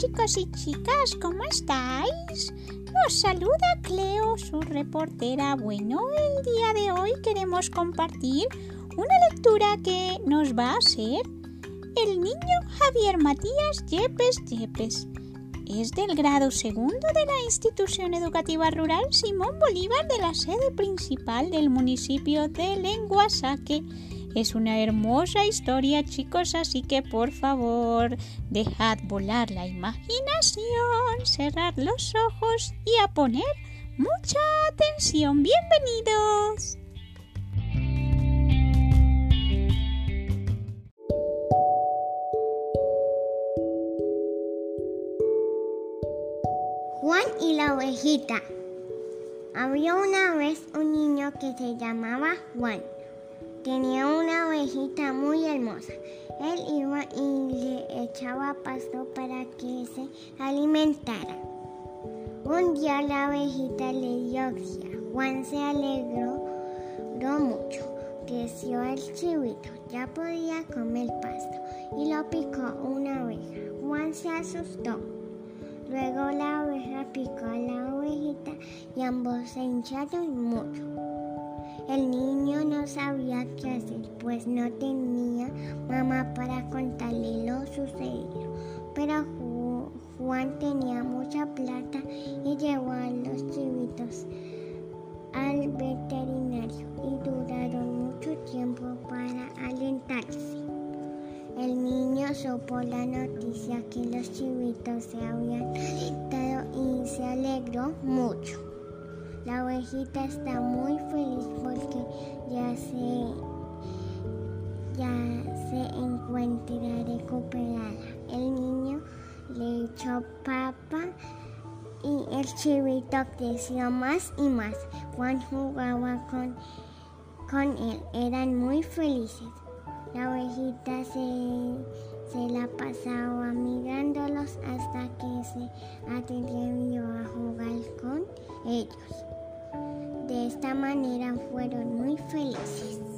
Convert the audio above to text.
chicos y chicas, ¿cómo estáis? Os saluda Cleo, su reportera. Bueno, el día de hoy queremos compartir una lectura que nos va a hacer el niño Javier Matías Yepes Yepes. Es del grado segundo de la institución educativa rural Simón Bolívar de la sede principal del municipio de Lenguasaque es una hermosa historia, chicos, así que por favor, dejad volar la imaginación, cerrar los ojos y a poner mucha atención. Bienvenidos. Juan y la ovejita. Había una vez un niño que se llamaba Juan tenía una ovejita muy hermosa. Él iba y le echaba pasto para que se alimentara. Un día la ovejita le dio oxia. Juan se alegró mucho. Creció el chivito, ya podía comer pasto y lo picó una oveja. Juan se asustó. Luego la oveja picó a la ovejita y ambos se hincharon mucho. El niño no sabía qué hacer, pues no tenía mamá para contarle lo sucedido. Pero Juan tenía mucha plata y llevó a los chivitos al veterinario y duraron mucho tiempo para alentarse. El niño supo la noticia que los chivitos se habían alentado y se alegró mucho. La ovejita está muy feliz porque ya se, ya se encuentra recuperada. El niño le echó papa y el chivito creció más y más. Juan jugaba con, con él, eran muy felices. La ovejita se, se la pasaba mirándolos hasta que se atrevió a jugar con ellos. De esta manera fueron muy felices.